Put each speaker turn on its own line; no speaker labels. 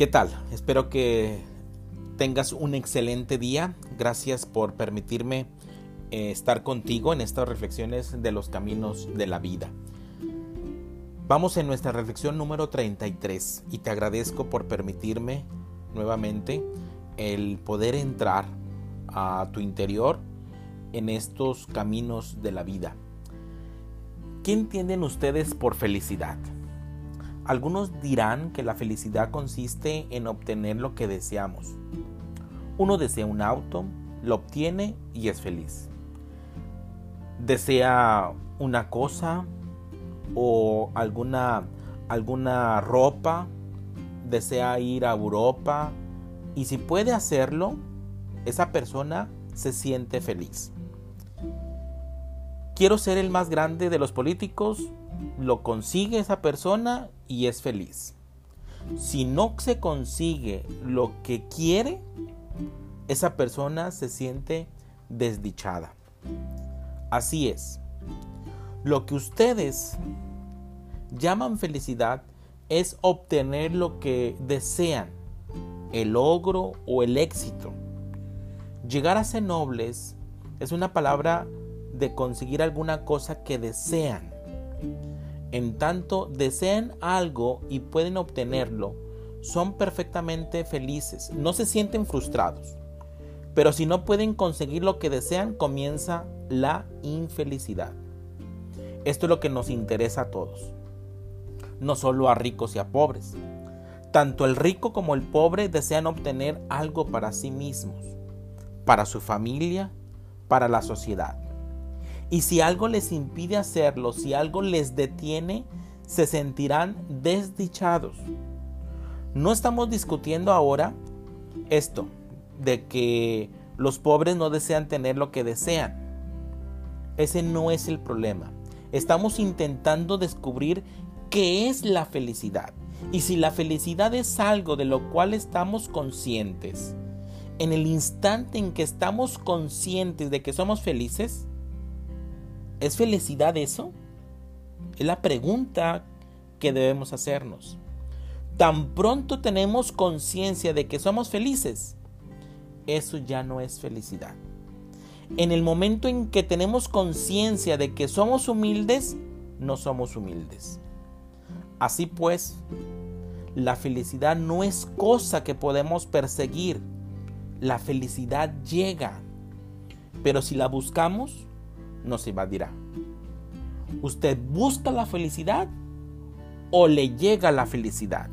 ¿Qué tal? Espero que tengas un excelente día. Gracias por permitirme eh, estar contigo en estas reflexiones de los caminos de la vida. Vamos en nuestra reflexión número 33 y te agradezco por permitirme nuevamente el poder entrar a tu interior en estos caminos de la vida. ¿Qué entienden ustedes por felicidad? Algunos dirán que la felicidad consiste en obtener lo que deseamos. Uno desea un auto, lo obtiene y es feliz. Desea una cosa o alguna, alguna ropa, desea ir a Europa y si puede hacerlo, esa persona se siente feliz. Quiero ser el más grande de los políticos, lo consigue esa persona y es feliz. Si no se consigue lo que quiere, esa persona se siente desdichada. Así es. Lo que ustedes llaman felicidad es obtener lo que desean, el logro o el éxito. Llegar a ser nobles es una palabra de conseguir alguna cosa que desean. En tanto desean algo y pueden obtenerlo, son perfectamente felices, no se sienten frustrados. Pero si no pueden conseguir lo que desean, comienza la infelicidad. Esto es lo que nos interesa a todos, no solo a ricos y a pobres. Tanto el rico como el pobre desean obtener algo para sí mismos, para su familia, para la sociedad. Y si algo les impide hacerlo, si algo les detiene, se sentirán desdichados. No estamos discutiendo ahora esto, de que los pobres no desean tener lo que desean. Ese no es el problema. Estamos intentando descubrir qué es la felicidad. Y si la felicidad es algo de lo cual estamos conscientes, en el instante en que estamos conscientes de que somos felices, ¿Es felicidad eso? Es la pregunta que debemos hacernos. Tan pronto tenemos conciencia de que somos felices, eso ya no es felicidad. En el momento en que tenemos conciencia de que somos humildes, no somos humildes. Así pues, la felicidad no es cosa que podemos perseguir. La felicidad llega. Pero si la buscamos, nos invadirá. ¿Usted busca la felicidad o le llega la felicidad?